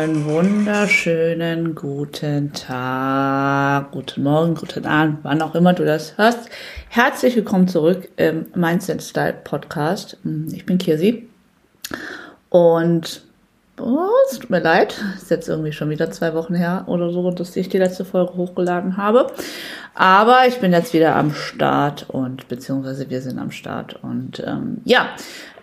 Einen wunderschönen guten Tag, guten Morgen, guten Abend, wann auch immer du das hörst. Herzlich willkommen zurück im Mindset Style Podcast. Ich bin Kirsi und oh, es tut mir leid, ist jetzt irgendwie schon wieder zwei Wochen her oder so, dass ich die letzte Folge hochgeladen habe. Aber ich bin jetzt wieder am Start und beziehungsweise wir sind am Start und ähm, ja,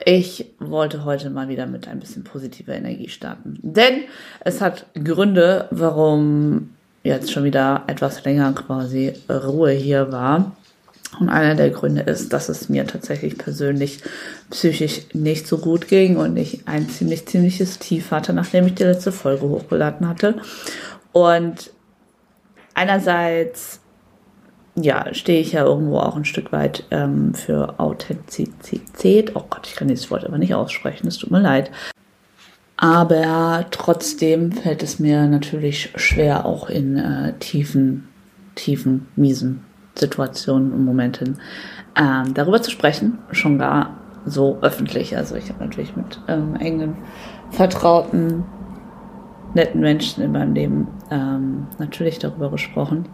ich wollte heute mal wieder mit ein bisschen positiver Energie starten. Denn es hat Gründe, warum jetzt schon wieder etwas länger quasi Ruhe hier war. Und einer der Gründe ist, dass es mir tatsächlich persönlich psychisch nicht so gut ging und ich ein ziemlich, ziemliches Tief hatte, nachdem ich die letzte Folge hochgeladen hatte. Und einerseits ja, stehe ich ja irgendwo auch ein Stück weit ähm, für Authentizität. Oh Gott, ich kann dieses Wort aber nicht aussprechen, es tut mir leid. Aber trotzdem fällt es mir natürlich schwer, auch in äh, tiefen, tiefen, miesen Situationen und Momenten ähm, darüber zu sprechen. Schon gar so öffentlich. Also ich habe natürlich mit ähm, engen, vertrauten, netten Menschen in meinem Leben ähm, natürlich darüber gesprochen.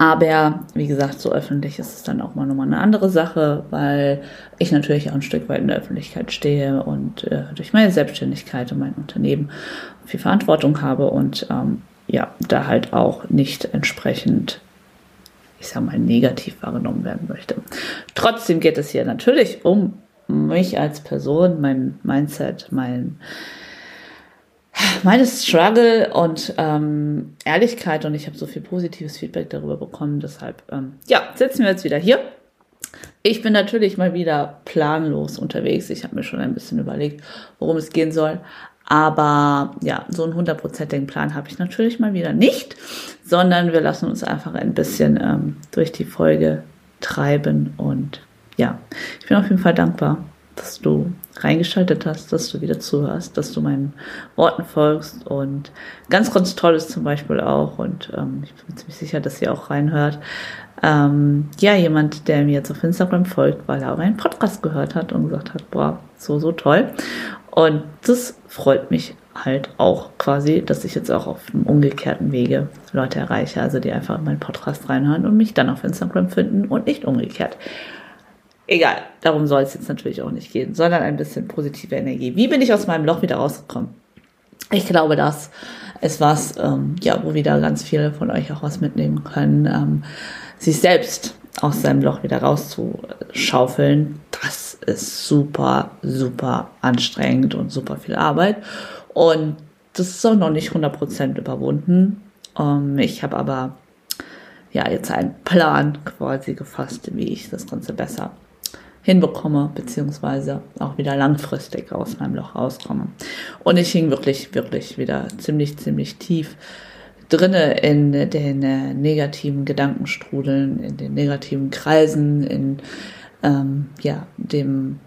Aber wie gesagt, so öffentlich ist es dann auch mal nochmal eine andere Sache, weil ich natürlich auch ein Stück weit in der Öffentlichkeit stehe und äh, durch meine Selbstständigkeit und mein Unternehmen viel Verantwortung habe und ähm, ja, da halt auch nicht entsprechend, ich sag mal, negativ wahrgenommen werden möchte. Trotzdem geht es hier natürlich um mich als Person, mein Mindset, mein meine Struggle und ähm, Ehrlichkeit und ich habe so viel positives Feedback darüber bekommen. Deshalb, ähm, ja, sitzen wir jetzt wieder hier. Ich bin natürlich mal wieder planlos unterwegs. Ich habe mir schon ein bisschen überlegt, worum es gehen soll. Aber ja, so einen hundertprozentigen Plan habe ich natürlich mal wieder nicht, sondern wir lassen uns einfach ein bisschen ähm, durch die Folge treiben. Und ja, ich bin auf jeden Fall dankbar, dass du reingeschaltet hast, dass du wieder zuhörst, dass du meinen Worten folgst und ganz, ganz toll ist zum Beispiel auch und ähm, ich bin ziemlich sicher, dass ihr auch reinhört. Ähm, ja, jemand, der mir jetzt auf Instagram folgt, weil er auch einen Podcast gehört hat und gesagt hat, boah, so, so toll. Und das freut mich halt auch quasi, dass ich jetzt auch auf dem umgekehrten Wege Leute erreiche, also die einfach in meinen Podcast reinhören und mich dann auf Instagram finden und nicht umgekehrt. Egal, darum soll es jetzt natürlich auch nicht gehen, sondern ein bisschen positive Energie. Wie bin ich aus meinem Loch wieder rausgekommen? Ich glaube, das ist was, ähm, ja, wo wieder ganz viele von euch auch was mitnehmen können, ähm, sich selbst aus seinem Loch wieder rauszuschaufeln. Das ist super, super anstrengend und super viel Arbeit. Und das ist auch noch nicht 100% überwunden. Ähm, ich habe aber ja jetzt einen Plan quasi gefasst, wie ich das Ganze besser hinbekomme, beziehungsweise auch wieder langfristig aus meinem Loch rauskomme. Und ich hing wirklich, wirklich wieder ziemlich, ziemlich tief drinne in den äh, negativen Gedankenstrudeln, in den negativen Kreisen, in ähm, ja, dem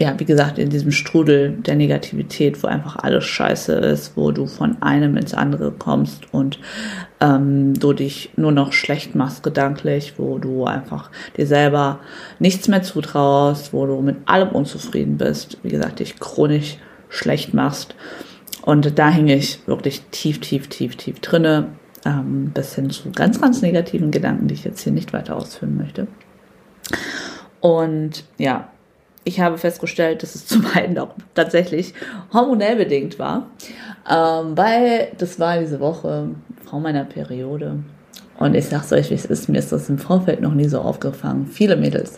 ja, wie gesagt, in diesem Strudel der Negativität, wo einfach alles scheiße ist, wo du von einem ins andere kommst und ähm, du dich nur noch schlecht machst gedanklich, wo du einfach dir selber nichts mehr zutraust, wo du mit allem unzufrieden bist, wie gesagt, dich chronisch schlecht machst. Und da hänge ich wirklich tief, tief, tief, tief drinne, ähm, bis hin zu ganz, ganz negativen Gedanken, die ich jetzt hier nicht weiter ausführen möchte. Und ja, ich habe festgestellt, dass es zum einen auch tatsächlich hormonell bedingt war, ähm, weil das war diese Woche vor meiner Periode. Und ich sag's euch, wie es ist, mir ist das im Vorfeld noch nie so aufgefangen. Viele Mädels,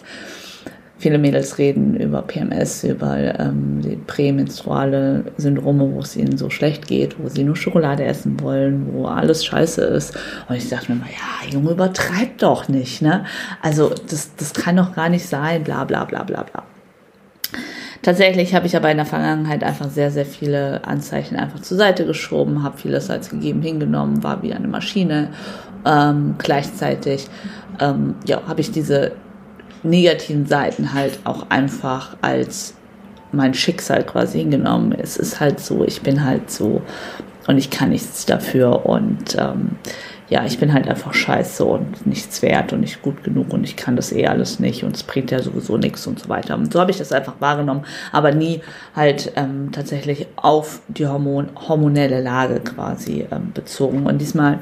viele Mädels reden über PMS, über ähm, die prämenstruale Syndrome, wo es ihnen so schlecht geht, wo sie nur Schokolade essen wollen, wo alles scheiße ist. Und ich dachte mir mal, ja, Junge, übertreib doch nicht, ne? Also, das, das kann doch gar nicht sein, bla, bla, bla, bla, bla. Tatsächlich habe ich aber in der Vergangenheit einfach sehr, sehr viele Anzeichen einfach zur Seite geschoben, habe vieles als gegeben hingenommen, war wie eine Maschine. Ähm, gleichzeitig ähm, ja, habe ich diese negativen Seiten halt auch einfach als mein Schicksal quasi hingenommen. Es ist halt so, ich bin halt so und ich kann nichts dafür und ähm, ja, ich bin halt einfach scheiße und nichts wert und nicht gut genug und ich kann das eh alles nicht und es bringt ja sowieso nichts und so weiter. Und so habe ich das einfach wahrgenommen, aber nie halt ähm, tatsächlich auf die Hormon hormonelle Lage quasi ähm, bezogen. Und diesmal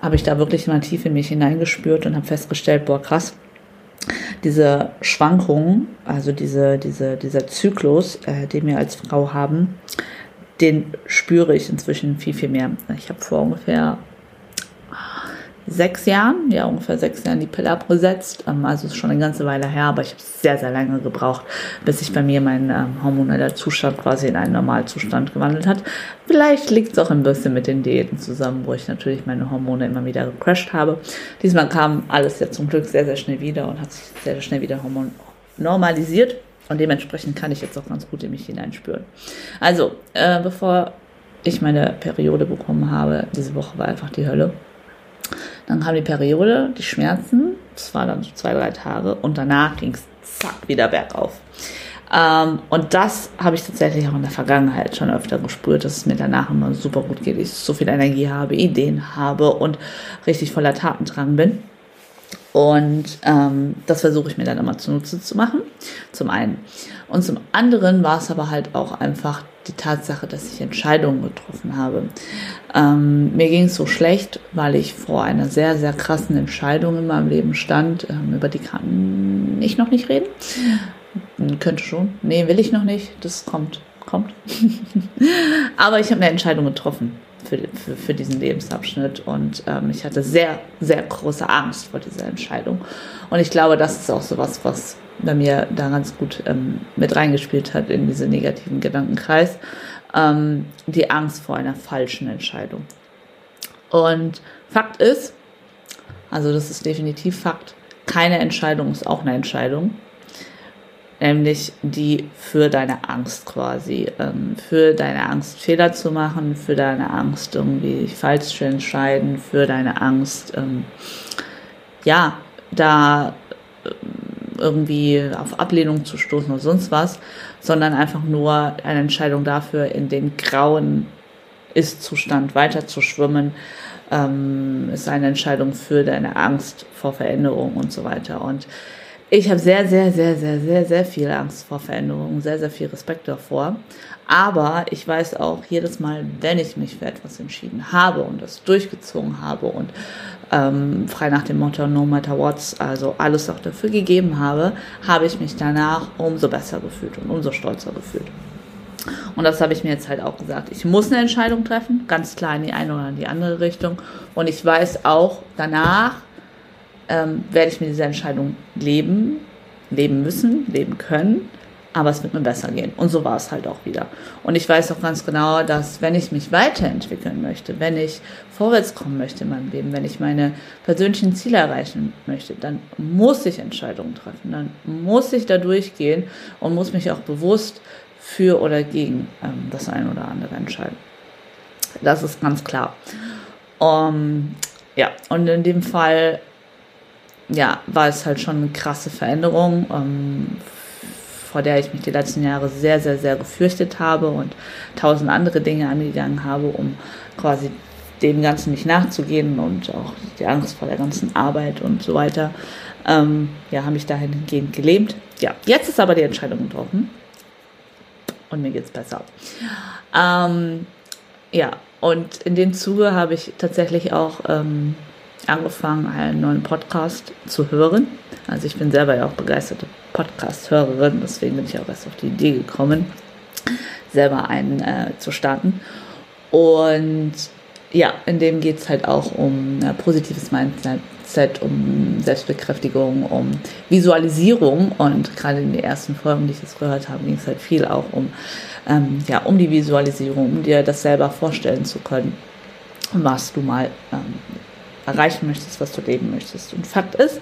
habe ich da wirklich mal tief in mich hineingespürt und habe festgestellt, boah, krass, diese Schwankungen, also diese, diese, dieser Zyklus, äh, den wir als Frau haben, den spüre ich inzwischen viel, viel mehr. Ich habe vor ungefähr sechs Jahren, ja ungefähr sechs Jahren die Pille abgesetzt. Ähm, also ist schon eine ganze Weile her, aber ich habe sehr, sehr lange gebraucht, bis sich bei mir mein ähm, hormoneller Zustand quasi in einen Normalzustand gewandelt hat. Vielleicht liegt es auch ein bisschen mit den Diäten zusammen, wo ich natürlich meine Hormone immer wieder gecrashed habe. Diesmal kam alles ja zum Glück sehr, sehr schnell wieder und hat sich sehr, sehr schnell wieder hormon normalisiert. Und dementsprechend kann ich jetzt auch ganz gut in mich hineinspüren. Also, äh, bevor ich meine Periode bekommen habe, diese Woche war einfach die Hölle. Dann kam die Periode, die Schmerzen, das war dann so zwei, drei Tage und danach ging es zack wieder bergauf. Ähm, und das habe ich tatsächlich auch in der Vergangenheit schon öfter gespürt, dass es mir danach immer super gut geht, ich so viel Energie habe, Ideen habe und richtig voller Tatendrang bin. Und ähm, das versuche ich mir dann immer zunutze zu machen, zum einen. Und zum anderen war es aber halt auch einfach die Tatsache, dass ich Entscheidungen getroffen habe. Ähm, mir ging es so schlecht, weil ich vor einer sehr, sehr krassen Entscheidung in meinem Leben stand. Ähm, über die kann ich noch nicht reden. Könnte schon. Nee, will ich noch nicht. Das kommt. Kommt. aber ich habe eine Entscheidung getroffen für, für, für diesen Lebensabschnitt. Und ähm, ich hatte sehr, sehr große Angst vor dieser Entscheidung. Und ich glaube, das ist auch so was, was bei mir da ganz gut ähm, mit reingespielt hat in diesen negativen Gedankenkreis. Ähm, die Angst vor einer falschen Entscheidung. Und Fakt ist, also das ist definitiv Fakt, keine Entscheidung ist auch eine Entscheidung nämlich die für deine Angst quasi, ähm, für deine Angst Fehler zu machen, für deine Angst irgendwie falsch zu entscheiden, für deine Angst, ähm, ja, da irgendwie auf Ablehnung zu stoßen oder sonst was, sondern einfach nur eine Entscheidung dafür, in den grauen Ist-Zustand weiter zu schwimmen, ähm, ist eine Entscheidung für deine Angst vor Veränderung und so weiter. Und ich habe sehr, sehr, sehr, sehr, sehr, sehr viel Angst vor Veränderungen, sehr, sehr viel Respekt davor. Aber ich weiß auch jedes Mal, wenn ich mich für etwas entschieden habe und das durchgezogen habe und ähm, frei nach dem Motto No matter what, also alles auch dafür gegeben habe, habe ich mich danach umso besser gefühlt und umso stolzer gefühlt. Und das habe ich mir jetzt halt auch gesagt. Ich muss eine Entscheidung treffen, ganz klar in die eine oder in die andere Richtung. Und ich weiß auch danach, ähm, werde ich mit dieser Entscheidung leben, leben müssen, leben können, aber es wird mir besser gehen. Und so war es halt auch wieder. Und ich weiß auch ganz genau, dass wenn ich mich weiterentwickeln möchte, wenn ich vorwärts kommen möchte in meinem Leben, wenn ich meine persönlichen Ziele erreichen möchte, dann muss ich Entscheidungen treffen, dann muss ich da durchgehen und muss mich auch bewusst für oder gegen ähm, das eine oder andere entscheiden. Das ist ganz klar. Um, ja, und in dem Fall ja, war es halt schon eine krasse Veränderung, ähm, vor der ich mich die letzten Jahre sehr, sehr, sehr gefürchtet habe und tausend andere Dinge angegangen habe, um quasi dem Ganzen nicht nachzugehen und auch die Angst vor der ganzen Arbeit und so weiter, ähm, ja, habe ich dahingehend gelähmt. Ja, jetzt ist aber die Entscheidung getroffen und mir geht es besser. Ähm, ja, und in dem Zuge habe ich tatsächlich auch ähm, angefangen, einen neuen Podcast zu hören. Also ich bin selber ja auch begeisterte Podcast-Hörerin, deswegen bin ich auch erst auf die Idee gekommen, selber einen äh, zu starten. Und ja, in dem geht es halt auch um äh, positives Mindset, um Selbstbekräftigung, um Visualisierung. Und gerade in den ersten Folgen, die ich jetzt gehört habe, ging es halt viel auch um, ähm, ja, um die Visualisierung, um dir das selber vorstellen zu können, was du mal ähm, erreichen möchtest, was du leben möchtest. Und Fakt ist,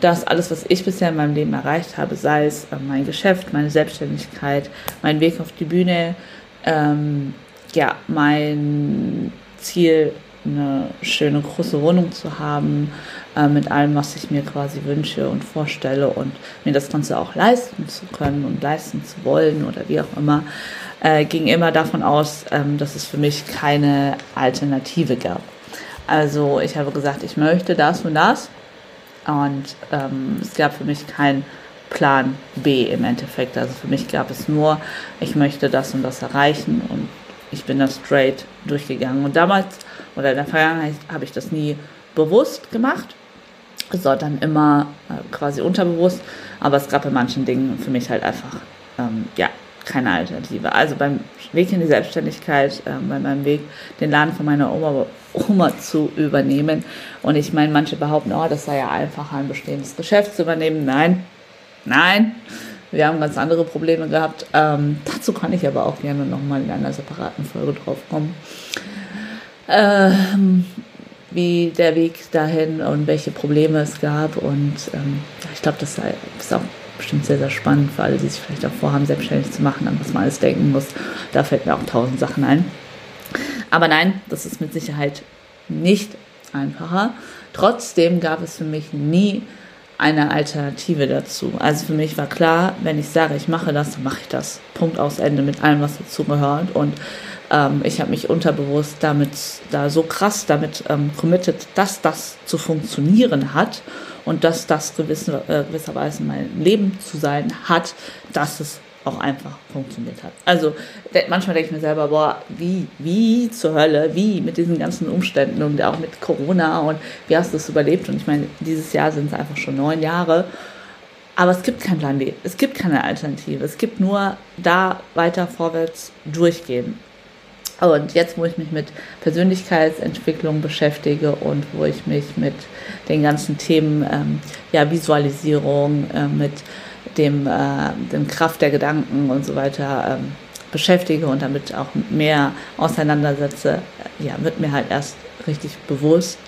dass alles, was ich bisher in meinem Leben erreicht habe, sei es äh, mein Geschäft, meine Selbstständigkeit, mein Weg auf die Bühne, ähm, ja, mein Ziel, eine schöne große Wohnung zu haben, äh, mit allem, was ich mir quasi wünsche und vorstelle und mir das Ganze auch leisten zu können und leisten zu wollen oder wie auch immer, äh, ging immer davon aus, ähm, dass es für mich keine Alternative gab. Also ich habe gesagt, ich möchte das und das. Und ähm, es gab für mich keinen Plan B im Endeffekt. Also für mich gab es nur, ich möchte das und das erreichen und ich bin da straight durchgegangen. Und damals oder in der Vergangenheit habe ich das nie bewusst gemacht, sondern immer äh, quasi unterbewusst. Aber es gab bei manchen Dingen für mich halt einfach, ähm, ja, keine Alternative. Also beim Weg in die Selbstständigkeit, äh, bei meinem Weg, den Laden von meiner Oma, Oma zu übernehmen. Und ich meine, manche behaupten, oh, das sei ja einfacher, ein bestehendes Geschäft zu übernehmen. Nein, nein. Wir haben ganz andere Probleme gehabt. Ähm, dazu kann ich aber auch gerne nochmal in einer separaten Folge drauf kommen. Ähm, wie der Weg dahin und welche Probleme es gab. Und ähm, ich glaube, das ist auch bestimmt sehr, sehr spannend für alle, die sich vielleicht auch vorhaben, selbstständig zu machen, an was man alles denken muss. Da fällt mir auch tausend Sachen ein. Aber nein, das ist mit Sicherheit nicht einfacher. Trotzdem gab es für mich nie eine Alternative dazu. Also für mich war klar, wenn ich sage, ich mache das, dann mache ich das. Punkt aus Ende mit allem, was dazu gehört. Und ähm, ich habe mich unterbewusst damit, da so krass damit ähm, committed, dass das zu funktionieren hat und dass das gewisse, äh, gewisserweise mein Leben zu sein hat, dass es auch einfach funktioniert hat. Also manchmal denke ich mir selber, boah, wie, wie zur Hölle, wie mit diesen ganzen Umständen und auch mit Corona und wie hast du es überlebt? Und ich meine, dieses Jahr sind es einfach schon neun Jahre. Aber es gibt keinen Plan B, es gibt keine Alternative, es gibt nur da weiter vorwärts durchgehen. Und jetzt, wo ich mich mit Persönlichkeitsentwicklung beschäftige und wo ich mich mit den ganzen Themen ähm, ja, Visualisierung, äh, mit dem, äh, dem Kraft der Gedanken und so weiter ähm, beschäftige und damit auch mehr auseinandersetze, ja, wird mir halt erst richtig bewusst,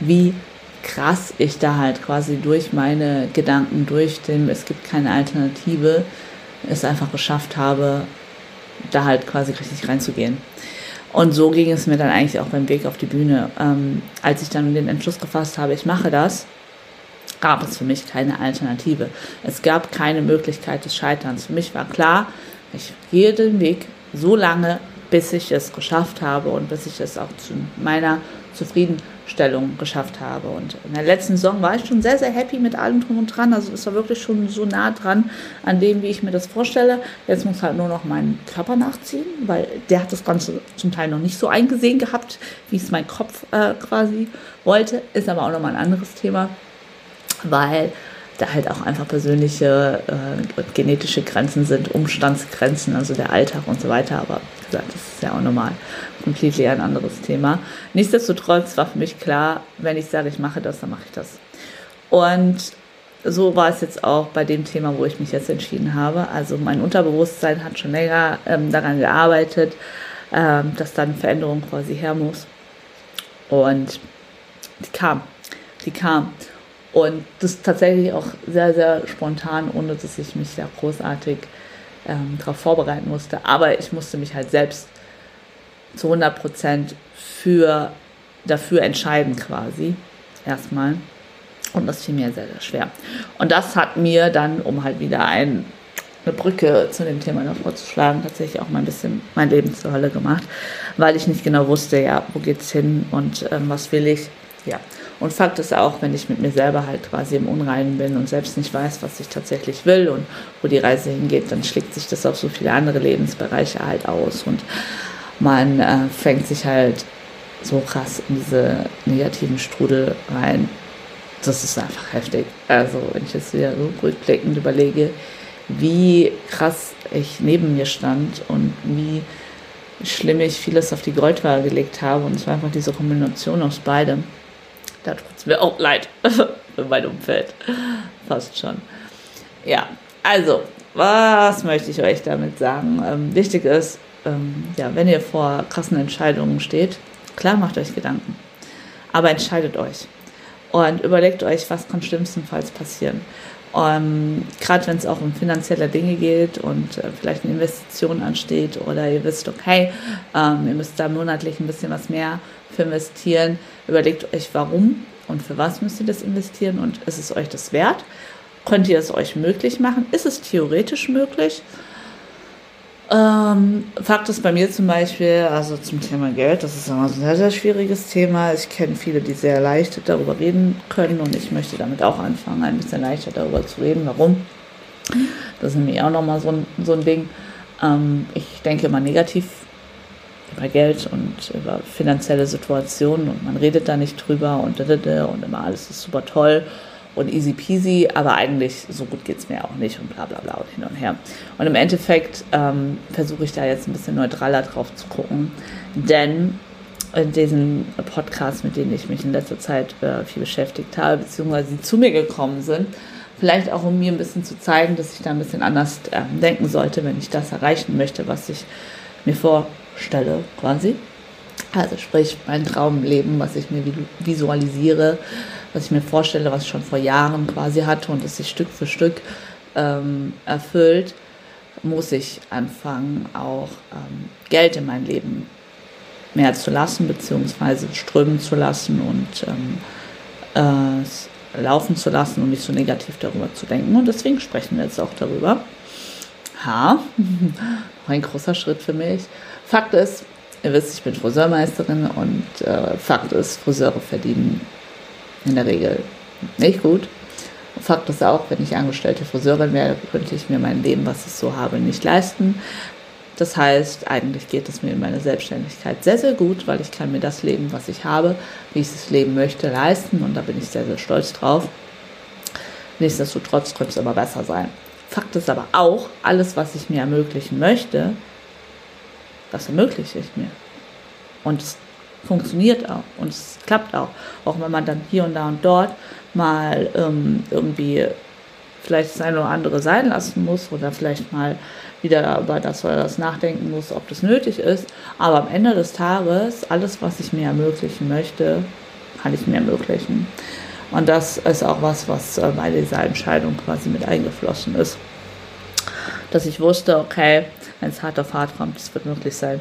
wie krass ich da halt quasi durch meine Gedanken, durch den es gibt keine Alternative, es einfach geschafft habe, da halt quasi richtig reinzugehen. Und so ging es mir dann eigentlich auch beim Weg auf die Bühne. Ähm, als ich dann den Entschluss gefasst habe, ich mache das, gab es für mich keine Alternative. Es gab keine Möglichkeit des Scheiterns. Für mich war klar, ich gehe den Weg so lange, bis ich es geschafft habe und bis ich es auch zu meiner Zufriedenstellung geschafft habe. Und in der letzten Saison war ich schon sehr, sehr happy mit allem drum und dran. Also es war wirklich schon so nah dran an dem, wie ich mir das vorstelle. Jetzt muss halt nur noch mein Körper nachziehen, weil der hat das Ganze zum Teil noch nicht so eingesehen gehabt, wie es mein Kopf äh, quasi wollte. Ist aber auch nochmal ein anderes Thema weil da halt auch einfach persönliche äh, genetische Grenzen sind, Umstandsgrenzen, also der Alltag und so weiter. Aber wie gesagt, das ist ja auch nochmal completely ein anderes Thema. Nichtsdestotrotz war für mich klar, wenn ich sage, ich mache das, dann mache ich das. Und so war es jetzt auch bei dem Thema, wo ich mich jetzt entschieden habe. Also mein Unterbewusstsein hat schon länger ähm, daran gearbeitet, ähm, dass dann Veränderung quasi her muss. Und die kam. Die kam. Und das tatsächlich auch sehr, sehr spontan, ohne dass ich mich da großartig ähm, darauf vorbereiten musste. Aber ich musste mich halt selbst zu 100 Prozent für, dafür entscheiden quasi. Erstmal. Und das fiel mir sehr, sehr schwer. Und das hat mir dann, um halt wieder ein, eine Brücke zu dem Thema davor zu schlagen, tatsächlich auch mal ein bisschen mein Leben zur Hölle gemacht, weil ich nicht genau wusste, ja, wo geht's hin und ähm, was will ich. Ja, und Fakt ist auch, wenn ich mit mir selber halt quasi im Unreinen bin und selbst nicht weiß, was ich tatsächlich will und wo die Reise hingeht, dann schlägt sich das auf so viele andere Lebensbereiche halt aus und man äh, fängt sich halt so krass in diese negativen Strudel rein. Das ist einfach heftig. Also, wenn ich jetzt wieder so rückblickend überlege, wie krass ich neben mir stand und wie schlimm ich vieles auf die Goldwaage gelegt habe. Und es war einfach diese Kombination aus beidem. Da tut es mir auch leid für mein Umfeld. Fast schon. Ja, also, was möchte ich euch damit sagen? Ähm, wichtig ist, ähm, ja, wenn ihr vor krassen Entscheidungen steht, klar macht euch Gedanken. Aber entscheidet euch. Und überlegt euch, was kann schlimmstenfalls passieren. Um, Gerade wenn es auch um finanzielle Dinge geht und äh, vielleicht eine Investition ansteht oder ihr wisst, okay, ähm, ihr müsst da monatlich ein bisschen was mehr für investieren. Überlegt euch, warum und für was müsst ihr das investieren und ist es euch das wert? Könnt ihr es euch möglich machen? Ist es theoretisch möglich? Ähm, Fakt ist bei mir zum Beispiel, also zum Thema Geld, das ist immer ein sehr, sehr schwieriges Thema. Ich kenne viele, die sehr leicht darüber reden können und ich möchte damit auch anfangen, ein bisschen leichter darüber zu reden. Warum? Das ist nämlich auch nochmal so ein, so ein Ding. Ähm, ich denke immer negativ über Geld und über finanzielle Situationen und man redet da nicht drüber und, und immer alles ist super toll und easy peasy, aber eigentlich so gut geht es mir auch nicht und bla bla bla und hin und her. Und im Endeffekt ähm, versuche ich da jetzt ein bisschen neutraler drauf zu gucken, denn in diesen Podcasts, mit denen ich mich in letzter Zeit äh, viel beschäftigt habe, beziehungsweise sie zu mir gekommen sind, vielleicht auch um mir ein bisschen zu zeigen, dass ich da ein bisschen anders äh, denken sollte, wenn ich das erreichen möchte, was ich mir vorstelle, quasi. Also sprich mein Traumleben, was ich mir visualisiere, was ich mir vorstelle, was ich schon vor Jahren quasi hatte und es sich Stück für Stück ähm, erfüllt, muss ich anfangen, auch ähm, Geld in mein Leben mehr zu lassen, beziehungsweise strömen zu lassen und ähm, äh, laufen zu lassen und nicht so negativ darüber zu denken. Und deswegen sprechen wir jetzt auch darüber. Ha, ein großer Schritt für mich. Fakt ist, ihr wisst, ich bin Friseurmeisterin und äh, Fakt ist, Friseure verdienen in der Regel nicht gut. Fakt ist auch, wenn ich angestellte Friseurin wäre, könnte ich mir mein Leben, was ich so habe, nicht leisten. Das heißt, eigentlich geht es mir in meiner Selbstständigkeit sehr, sehr gut, weil ich kann mir das Leben, was ich habe, wie ich es leben möchte, leisten und da bin ich sehr, sehr stolz drauf. Nichtsdestotrotz könnte es immer besser sein. Fakt ist aber auch, alles, was ich mir ermöglichen möchte, das ermögliche ich mir. Und es funktioniert auch und es klappt auch. Auch wenn man dann hier und da und dort mal ähm, irgendwie vielleicht das eine oder andere sein lassen muss oder vielleicht mal wieder über das oder das nachdenken muss, ob das nötig ist. Aber am Ende des Tages, alles, was ich mir ermöglichen möchte, kann ich mir ermöglichen. Und das ist auch was, was äh, bei dieser Entscheidung quasi mit eingeflossen ist. Dass ich wusste, okay, wenn es hart auf hart kommt, es wird möglich sein.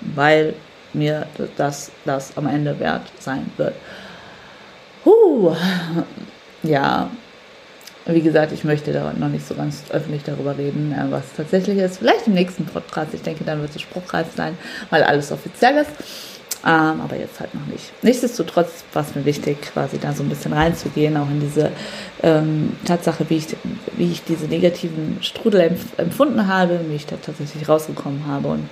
Weil mir das, das am Ende wert sein wird. Huh. Ja, wie gesagt, ich möchte da noch nicht so ganz öffentlich darüber reden, äh, was tatsächlich ist. Vielleicht im nächsten Podcast. Ich denke, dann wird es spruchreif sein, weil alles offiziell ist. Ähm, aber jetzt halt noch nicht. Nichtsdestotrotz war es mir wichtig, quasi da so ein bisschen reinzugehen, auch in diese ähm, Tatsache, wie ich, wie ich diese negativen Strudel empf empfunden habe, wie ich da tatsächlich rausgekommen habe und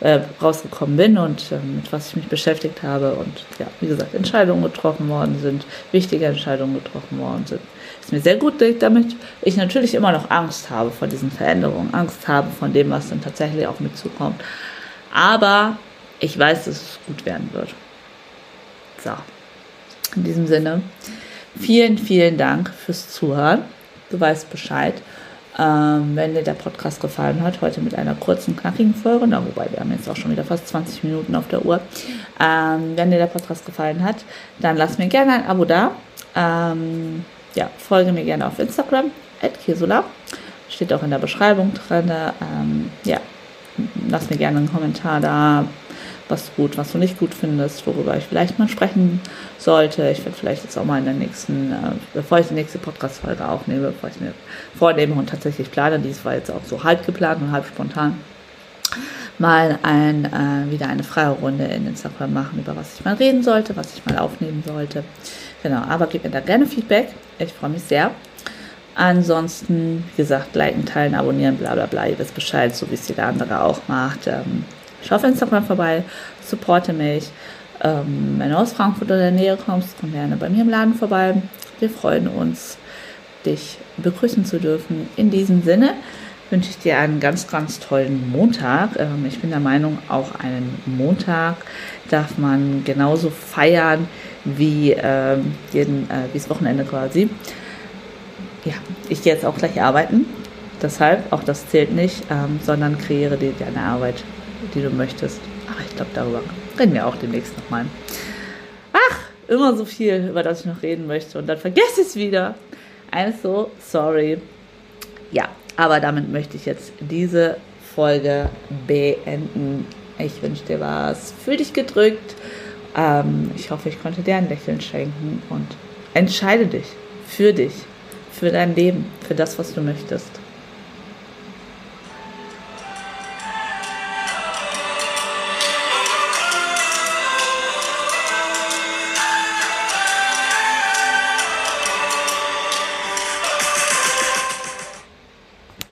äh, rausgekommen bin und äh, mit was ich mich beschäftigt habe. Und ja, wie gesagt, Entscheidungen getroffen worden sind, wichtige Entscheidungen getroffen worden sind. Ist mir sehr gut damit ich natürlich immer noch Angst habe vor diesen Veränderungen, Angst habe von dem, was dann tatsächlich auf mich zukommt. Aber ich weiß, dass es gut werden wird. So, in diesem Sinne, vielen, vielen Dank fürs Zuhören. Du weißt Bescheid. Ähm, wenn dir der Podcast gefallen hat, heute mit einer kurzen, knackigen Folge, na, wobei wir haben jetzt auch schon wieder fast 20 Minuten auf der Uhr. Ähm, wenn dir der Podcast gefallen hat, dann lass mir gerne ein Abo da. Ähm, ja, folge mir gerne auf Instagram, Kirsula. Steht auch in der Beschreibung drin. Ähm, ja, lass mir gerne einen Kommentar da, was du gut, was du nicht gut findest, worüber ich vielleicht mal sprechen sollte. Ich werde vielleicht jetzt auch mal in der nächsten, äh, bevor ich die nächste Podcast-Folge aufnehme, bevor ich mir vornehme und tatsächlich plane, dies war jetzt auch so halb geplant und halb spontan, mal ein, äh, wieder eine freie Runde in Instagram machen, über was ich mal reden sollte, was ich mal aufnehmen sollte. Genau, aber gib mir da gerne Feedback. Ich freue mich sehr. Ansonsten, wie gesagt, liken, teilen, abonnieren, bla bla bla. Ihr wisst Bescheid, so wie es jeder andere auch macht. Ähm, Schau auf Instagram vorbei, supporte mich. Ähm, wenn du aus Frankfurt oder der Nähe kommst, komm gerne bei mir im Laden vorbei. Wir freuen uns, dich begrüßen zu dürfen. In diesem Sinne wünsche ich dir einen ganz, ganz tollen Montag. Ähm, ich bin der Meinung, auch einen Montag darf man genauso feiern wie ähm, jeden, äh, wie das Wochenende quasi. Ja, ich gehe jetzt auch gleich arbeiten. Deshalb, auch das zählt nicht, ähm, sondern kreiere dir deine Arbeit die du möchtest. Aber ich glaube, darüber reden wir auch demnächst nochmal. Ach, immer so viel, über das ich noch reden möchte. Und dann vergesse ich es wieder. Also, sorry. Ja, aber damit möchte ich jetzt diese Folge beenden. Ich wünsche dir was. Fühl dich gedrückt. Ähm, ich hoffe, ich konnte dir ein Lächeln schenken und entscheide dich für dich, für dein Leben, für das, was du möchtest.